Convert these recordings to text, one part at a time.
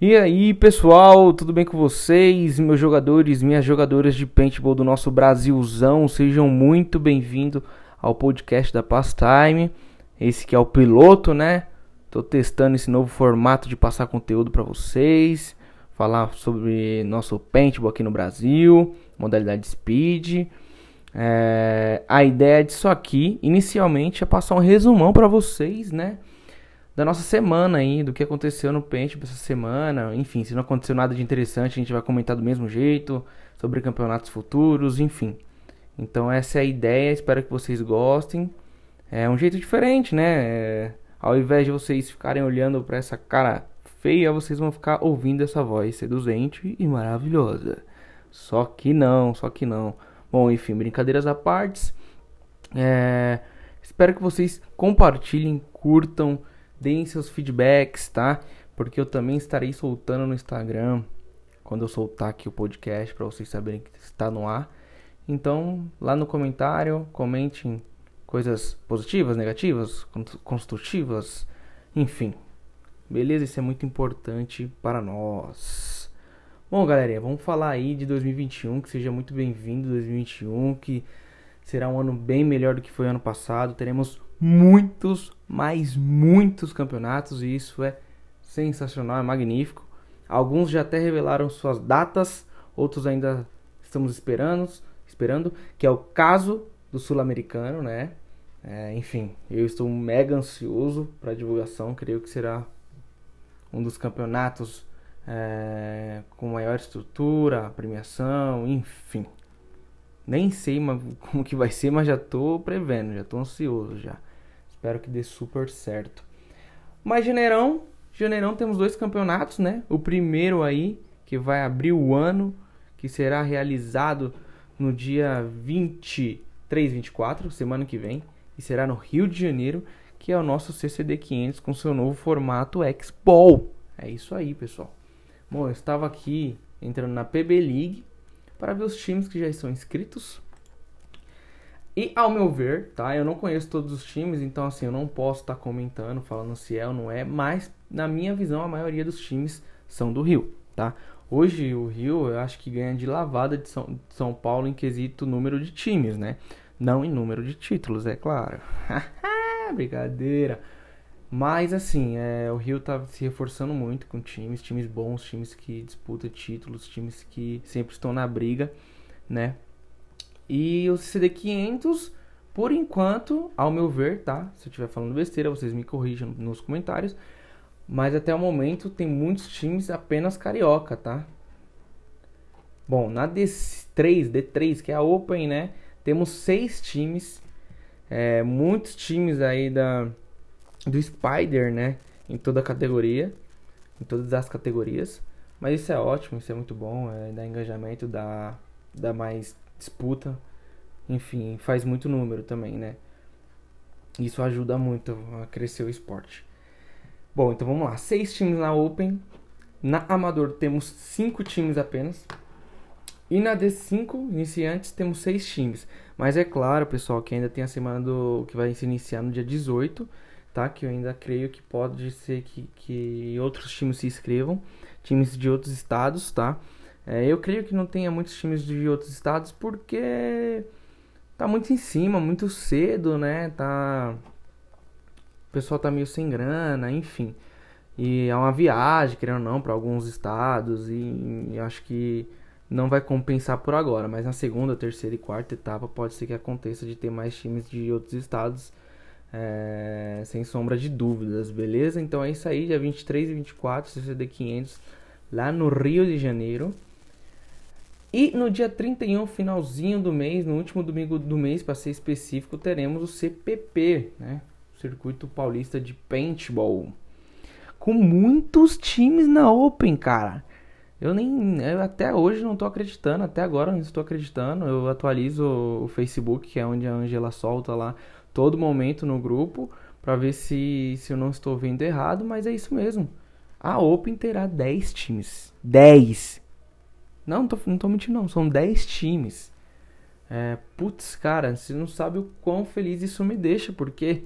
E aí, pessoal, tudo bem com vocês? Meus jogadores, minhas jogadoras de paintball do nosso Brasilzão, sejam muito bem-vindos ao podcast da Pastime. Esse que é o piloto, né? Tô testando esse novo formato de passar conteúdo para vocês, falar sobre nosso paintball aqui no Brasil, modalidade speed. É, a ideia disso aqui, inicialmente, é passar um resumão para vocês, né? Da nossa semana aí, do que aconteceu no Paintball essa semana. Enfim, se não aconteceu nada de interessante, a gente vai comentar do mesmo jeito sobre campeonatos futuros, enfim. Então essa é a ideia, espero que vocês gostem. É um jeito diferente, né? É, ao invés de vocês ficarem olhando para essa cara feia, vocês vão ficar ouvindo essa voz seduzente e maravilhosa. Só que não, só que não. Bom, enfim, brincadeiras à parte. É, espero que vocês compartilhem, curtam deem seus feedbacks, tá? Porque eu também estarei soltando no Instagram quando eu soltar aqui o podcast para vocês saberem que está no ar. Então, lá no comentário, comentem coisas positivas, negativas, construtivas, enfim. Beleza? Isso é muito importante para nós. Bom, galerinha, vamos falar aí de 2021, que seja muito bem-vindo 2021, que será um ano bem melhor do que foi ano passado. Teremos muitos, mas muitos campeonatos e isso é sensacional, é magnífico. Alguns já até revelaram suas datas, outros ainda estamos esperando, esperando, que é o caso do sul-americano, né? É, enfim, eu estou mega ansioso para a divulgação, creio que será um dos campeonatos é, com maior estrutura, premiação, enfim. Nem sei como que vai ser, mas já estou prevendo, já estou ansioso já. Espero que dê super certo. Mas Janeirão, Janeirão temos dois campeonatos, né? O primeiro aí, que vai abrir o ano, que será realizado no dia 23, 24, semana que vem, e será no Rio de Janeiro, que é o nosso CCD 500 com seu novo formato Expo. É isso aí, pessoal. Bom, eu estava aqui entrando na PB League para ver os times que já estão inscritos e ao meu ver, tá? Eu não conheço todos os times, então assim, eu não posso estar tá comentando, falando se é ou não é, mas na minha visão a maioria dos times são do Rio, tá? Hoje o Rio eu acho que ganha de lavada de São, de São Paulo em quesito número de times, né? Não em número de títulos, é claro. Brincadeira. Mas assim, é, o Rio tá se reforçando muito com times, times bons, times que disputam títulos, times que sempre estão na briga, né? E o CD500, por enquanto, ao meu ver, tá? Se eu estiver falando besteira, vocês me corrijam nos comentários. Mas até o momento tem muitos times apenas carioca, tá? Bom, na D3, D3, que é a Open, né? Temos seis times. É, muitos times aí da, do Spider, né? Em toda a categoria. Em todas as categorias. Mas isso é ótimo, isso é muito bom. É, dá engajamento, dá, dá mais disputa, enfim, faz muito número também, né? Isso ajuda muito a crescer o esporte. Bom, então vamos lá. Seis times na Open. Na Amador temos cinco times apenas. E na D5, iniciantes, temos seis times. Mas é claro, pessoal, que ainda tem a semana do que vai se iniciar no dia 18, tá? Que eu ainda creio que pode ser que, que outros times se inscrevam. Times de outros estados, tá? É, eu creio que não tenha muitos times de outros estados porque tá muito em cima, muito cedo, né? Tá o pessoal tá meio sem grana, enfim. E é uma viagem, querendo ou não, para alguns estados e, e acho que não vai compensar por agora, mas na segunda, terceira e quarta etapa pode ser que aconteça de ter mais times de outros estados, é, sem sombra de dúvidas, beleza? Então é isso aí, dia 23 e 24, CCD 500, lá no Rio de Janeiro. E no dia 31, finalzinho do mês, no último domingo do mês, para ser específico, teremos o CPP, né? Circuito Paulista de Paintball. Com muitos times na Open, cara. Eu nem. Eu até hoje não tô acreditando, até agora não estou acreditando. Eu atualizo o Facebook, que é onde a Angela solta lá todo momento no grupo, para ver se, se eu não estou vendo errado, mas é isso mesmo. A Open terá 10 times. 10! Não, não tô, não tô mentindo, não. São 10 times. É, putz, cara, você não sabe o quão feliz isso me deixa, porque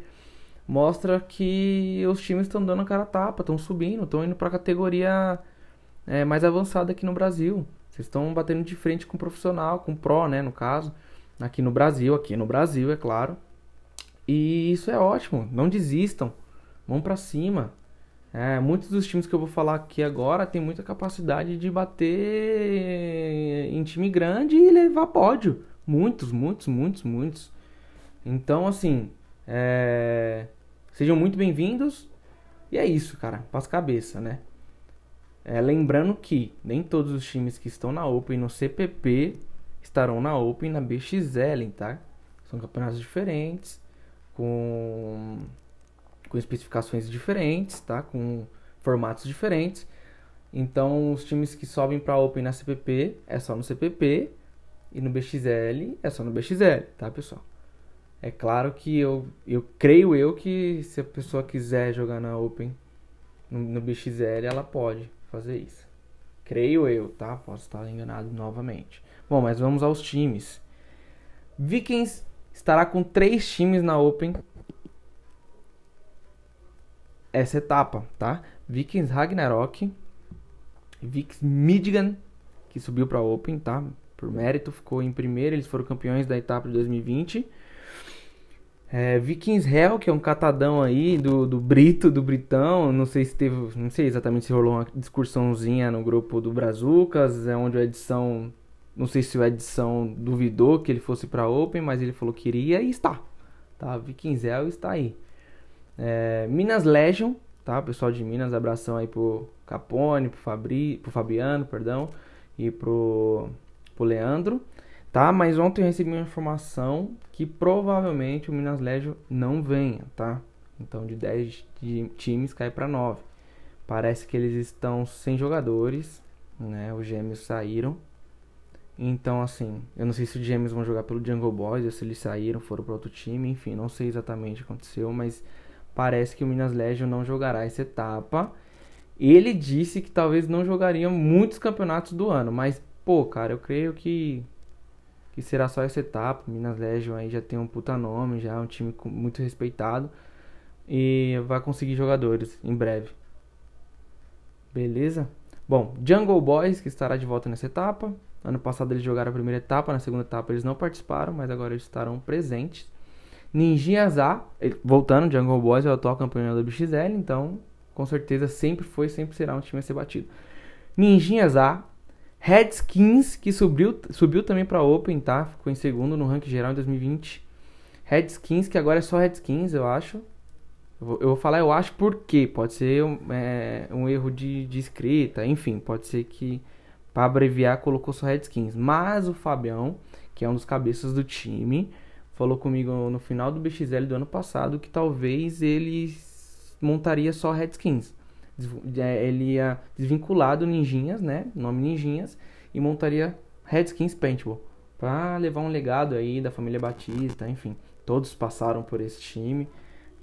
mostra que os times estão dando a cara a tapa, estão subindo, estão indo pra categoria é, mais avançada aqui no Brasil. Vocês estão batendo de frente com profissional, com pro, né, no caso, aqui no Brasil, aqui no Brasil, é claro. E isso é ótimo, não desistam, vão para cima. É, muitos dos times que eu vou falar aqui agora tem muita capacidade de bater em time grande e levar pódio. Muitos, muitos, muitos, muitos. Então, assim, é... sejam muito bem-vindos. E é isso, cara. Passa cabeça, né? É, lembrando que nem todos os times que estão na Open no CPP estarão na Open na BXL, tá? São campeonatos diferentes, com, com especificações diferentes, tá? Com formatos diferentes. Então, os times que sobem para Open na CPP é só no CPP e no BXL é só no BXL, tá, pessoal? É claro que eu, eu creio eu que se a pessoa quiser jogar na Open no, no BXL, ela pode fazer isso. Creio eu, tá? Posso estar enganado novamente. Bom, mas vamos aos times. Vikings estará com três times na Open essa etapa, tá? Vikings Ragnarok, Vikings Midgan, que subiu para Open, tá? Por mérito, ficou em primeiro, eles foram campeões da etapa de 2020. É, Vikings Hell, que é um catadão aí do, do Brito, do Britão. Não sei se teve. Não sei exatamente se rolou uma discursãozinha no grupo do Brazucas, é onde a edição. Não sei se a edição duvidou que ele fosse para Open, mas ele falou que iria e está. Tá? Vikings Hell está aí. É, Minas Legion, tá? Pessoal de Minas, abração aí pro Capone, pro, Fabri, pro Fabiano, perdão, e pro, pro Leandro. Tá? Mas ontem eu recebi uma informação que provavelmente o Minas Legio não venha, tá? Então de 10 times cai para 9. Parece que eles estão sem jogadores, né? Os gêmeos saíram. Então, assim, eu não sei se os gêmeos vão jogar pelo Jungle Boys ou se eles saíram, foram para outro time, enfim, não sei exatamente o que aconteceu, mas parece que o Minas Legio não jogará essa etapa. Ele disse que talvez não jogaria muitos campeonatos do ano, mas, pô, cara, eu creio que que será só essa etapa. Minas Legion aí já tem um puta nome, já é um time muito respeitado e vai conseguir jogadores em breve. Beleza? Bom, Jungle Boys que estará de volta nessa etapa. Ano passado eles jogaram a primeira etapa, na segunda etapa eles não participaram, mas agora eles estarão presentes. Ninjinhas A, voltando, Jungle Boys é o atual campeão da BXL, então com certeza sempre foi, sempre será um time a ser batido. Ninjinhas A, Redskins, que subiu, subiu também para Open, tá? Ficou em segundo no ranking geral em 2020. Redskins, que agora é só Redskins, eu acho. Eu vou, eu vou falar eu acho porque pode ser um, é, um erro de, de, escrita, enfim, pode ser que para abreviar colocou só Redskins. Mas o Fabião, que é um dos cabeças do time, falou comigo no final do BXL do ano passado que talvez ele montaria só Redskins. É, ele ia desvinculado Ninjinhas, né? Nome Ninjinhas, e montaria Redskins Paintball. Pra levar um legado aí da família Batista, enfim. Todos passaram por esse time.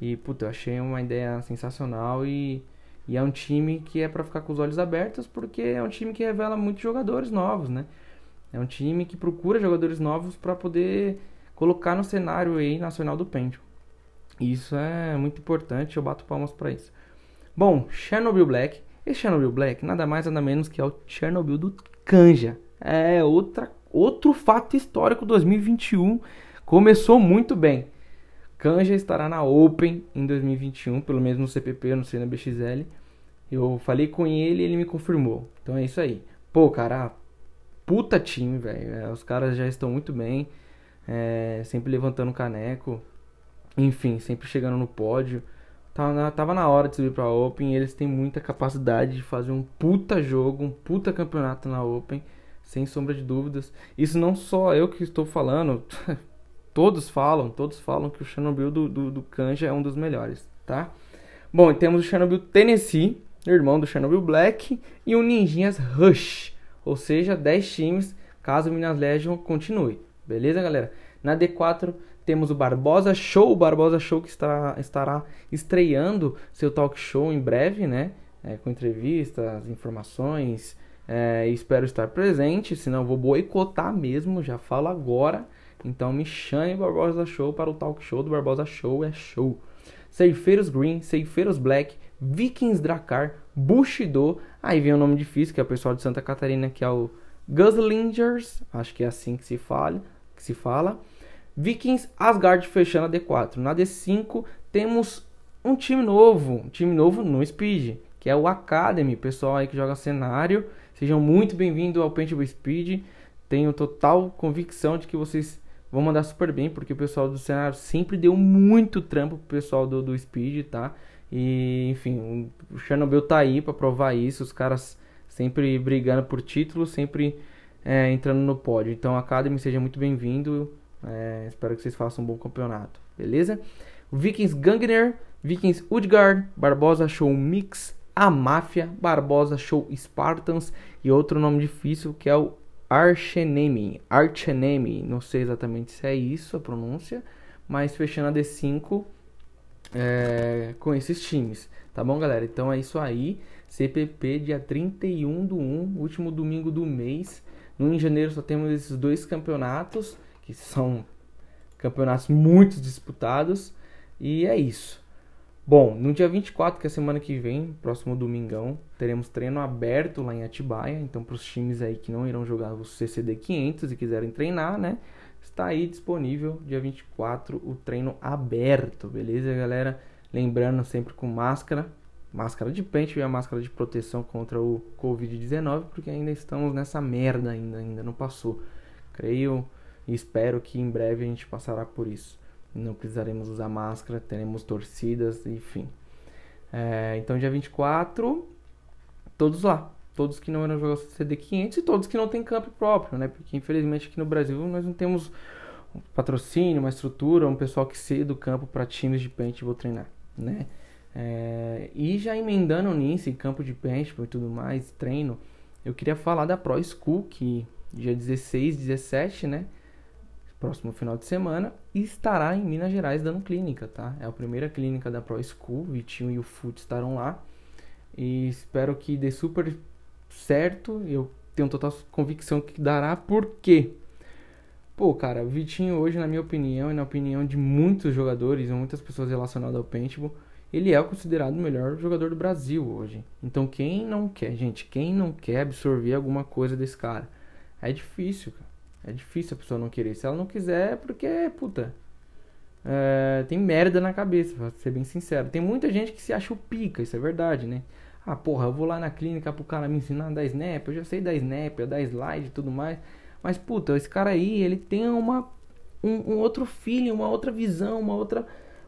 E, puta, eu achei uma ideia sensacional e, e é um time que é para ficar com os olhos abertos porque é um time que revela muitos jogadores novos, né? É um time que procura jogadores novos para poder colocar no cenário aí nacional do Paintball. Isso é muito importante, eu bato palmas para isso. Bom, Chernobyl Black. Esse Chernobyl Black nada mais nada menos que é o Chernobyl do Canja. É outra, outro fato histórico 2021. Começou muito bem. Canja estará na Open em 2021, pelo menos no CPP, não sei na BXL. Eu falei com ele e ele me confirmou. Então é isso aí. Pô, cara, puta time, velho. É, os caras já estão muito bem. É, sempre levantando caneco. Enfim, sempre chegando no pódio. Tava na, tava na hora de subir pra Open. eles têm muita capacidade de fazer um puta jogo, um puta campeonato na Open, sem sombra de dúvidas. Isso não só eu que estou falando, todos falam, todos falam que o Chernobyl do, do, do Kanja é um dos melhores, tá? Bom, temos o Chernobyl Tennessee, irmão do Chernobyl Black, e o Ninjinhas Rush, ou seja, 10 times caso o Minas Legion continue. Beleza, galera? Na D4 temos o Barbosa Show, o Barbosa Show que está, estará estreando seu talk show em breve, né? É, com entrevistas, informações. É, espero estar presente, senão vou boicotar mesmo, já falo agora. Então me chame Barbosa Show para o talk show do Barbosa Show é show. Ceifeiros Green, Ceifeiros Black, Vikings Dracar, Bushido, Aí vem o um nome difícil, que é o pessoal de Santa Catarina, que é o Guslingers, acho que é assim que se fala, que se fala. Vikings Asgard fechando a D4. Na D5 temos um time novo, um time novo no Speed, que é o Academy, pessoal aí que joga cenário. Sejam muito bem-vindos ao Paintball Speed. Tenho total convicção de que vocês vão mandar super bem, porque o pessoal do cenário sempre deu muito trampo pro pessoal do, do Speed, tá? E, enfim, o Chernobyl tá aí pra provar isso. Os caras sempre brigando por título, sempre é, entrando no pódio. Então, Academy, seja muito bem-vindo. É, espero que vocês façam um bom campeonato, beleza? Vikings Gangner, Vikings Udgard, Barbosa Show Mix, a Máfia, Barbosa Show Spartans e outro nome difícil que é o Archenemy. Archenemy, não sei exatamente se é isso a pronúncia, mas fechando a D5 é, com esses times, tá bom, galera? Então é isso aí. CPP dia 31 do 1, último domingo do mês. No em janeiro só temos esses dois campeonatos que são campeonatos muito disputados. E é isso. Bom, no dia 24, que é semana que vem, próximo domingão, teremos treino aberto lá em Atibaia. Então, para os times aí que não irão jogar o CCD 500 e quiserem treinar, né? Está aí disponível, dia 24, o treino aberto, beleza, galera? Lembrando sempre com máscara, máscara de pente e a máscara de proteção contra o Covid-19, porque ainda estamos nessa merda, ainda, ainda não passou. Creio e espero que em breve a gente passará por isso. Não precisaremos usar máscara, teremos torcidas, enfim. É, então, dia 24, todos lá. Todos que não eram jogar CD500 e todos que não têm campo próprio, né? Porque infelizmente aqui no Brasil nós não temos um patrocínio, uma estrutura, um pessoal que cede o campo para times de paintball treinar, né? É, e já emendando nisso, campo de paintball e tudo mais, treino, eu queria falar da Pro School, que dia 16, 17, né? próximo final de semana estará em Minas Gerais dando clínica, tá? É a primeira clínica da Pro School, Vitinho e o Fute estarão lá. E espero que dê super certo. Eu tenho total convicção que dará, porque Pô, cara, o Vitinho hoje, na minha opinião e na opinião de muitos jogadores muitas pessoas relacionadas ao paintball, ele é considerado o melhor jogador do Brasil hoje. Então quem não quer, gente, quem não quer absorver alguma coisa desse cara? É difícil, cara. É difícil a pessoa não querer. Se ela não quiser, é porque, puta, é, tem merda na cabeça, pra ser bem sincero. Tem muita gente que se acha o pica, isso é verdade, né? Ah, porra, eu vou lá na clínica pro cara me ensinar a dar snap, eu já sei dar snap, a dar slide e tudo mais. Mas, puta, esse cara aí, ele tem uma, um, um outro feeling, uma outra visão, uma outra.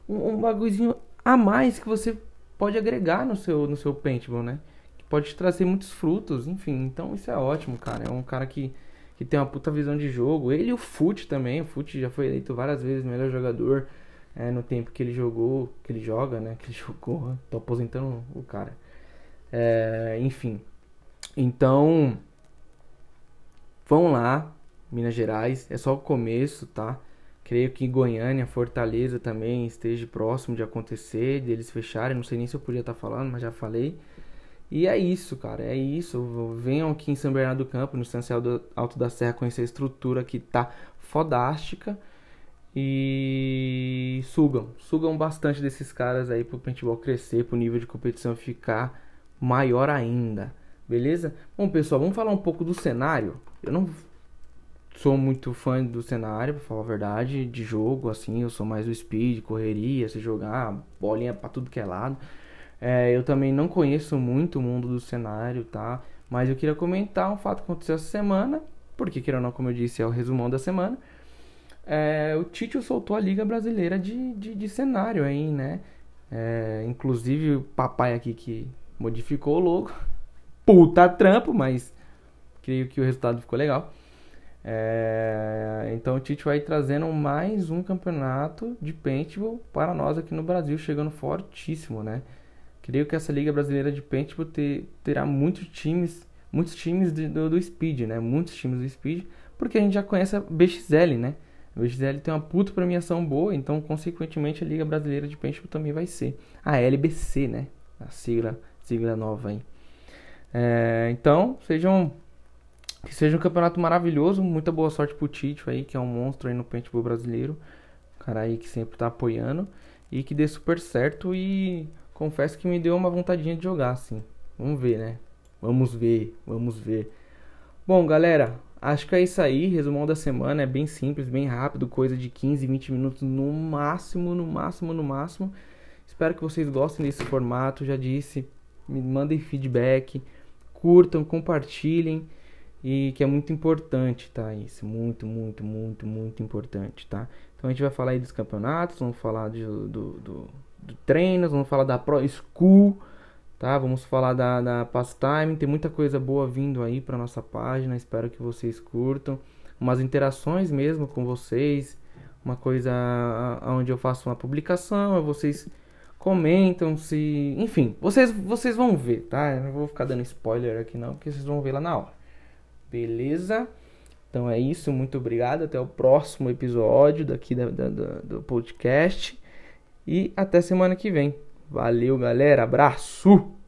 Um, um bagulhozinho a mais que você pode agregar no seu, no seu paintball, né? Que pode trazer muitos frutos, enfim. Então, isso é ótimo, cara. É um cara que que tem uma puta visão de jogo. Ele e o Fute também. O Fute já foi eleito várias vezes melhor jogador é, no tempo que ele jogou, que ele joga, né? Que ele jogou. Tô aposentando o cara. É, enfim. Então, vão lá, Minas Gerais. É só o começo, tá? Creio que Goiânia, Fortaleza também esteja próximo de acontecer, deles fecharem. Não sei nem se eu podia estar tá falando, mas já falei. E é isso, cara, é isso. Venham aqui em São Bernardo do Campo, no Estancial Alto da Serra, conhecer a estrutura que tá fodástica. E sugam, sugam bastante desses caras aí pro paintball crescer, pro nível de competição ficar maior ainda. Beleza? Bom, pessoal, vamos falar um pouco do cenário. Eu não sou muito fã do cenário, pra falar a verdade, de jogo, assim, eu sou mais do speed, correria, se jogar, bolinha pra tudo que é lado. É, eu também não conheço muito o mundo do cenário, tá? Mas eu queria comentar um fato que aconteceu essa semana, porque, queira ou não, como eu disse, é o resumão da semana. É, o Tite soltou a Liga Brasileira de, de, de cenário aí, né? É, inclusive o papai aqui que modificou o logo. Puta trampo, mas creio que o resultado ficou legal. É, então o Tite vai trazendo mais um campeonato de paintball para nós aqui no Brasil, chegando fortíssimo, né? Creio que essa Liga Brasileira de Paintball ter, terá muitos times, muitos times de, do, do, Speed, né? Muitos times do Speed, porque a gente já conhece a BXL, né? A BXL tem uma puta premiação boa, então consequentemente a Liga Brasileira de Paintball também vai ser. A LBC, né? A sigla, sigla nova aí. É, então, sejam que seja um campeonato maravilhoso, muita boa sorte pro Tito aí, que é um monstro aí no paintball brasileiro. Cara aí que sempre tá apoiando e que dê super certo e confesso que me deu uma vontadinha de jogar, assim. Vamos ver, né? Vamos ver, vamos ver. Bom, galera, acho que é isso aí. Resumão da semana é bem simples, bem rápido, coisa de 15, 20 minutos no máximo, no máximo, no máximo. Espero que vocês gostem desse formato. Já disse, me mandem feedback, curtam, compartilhem e que é muito importante, tá? Isso, muito, muito, muito, muito importante, tá? Então a gente vai falar aí dos campeonatos, vamos falar de, do, do, do treinos, vamos falar da Pro School, tá? Vamos falar da, da Pastime, tem muita coisa boa vindo aí para nossa página, espero que vocês curtam. Umas interações mesmo com vocês, uma coisa onde eu faço uma publicação, vocês comentam se, enfim, vocês vocês vão ver, tá? Eu não vou ficar dando spoiler aqui não, porque vocês vão ver lá na hora. Beleza? Então é isso, muito obrigado. Até o próximo episódio daqui da, da, da, do podcast. E até semana que vem. Valeu, galera. Abraço!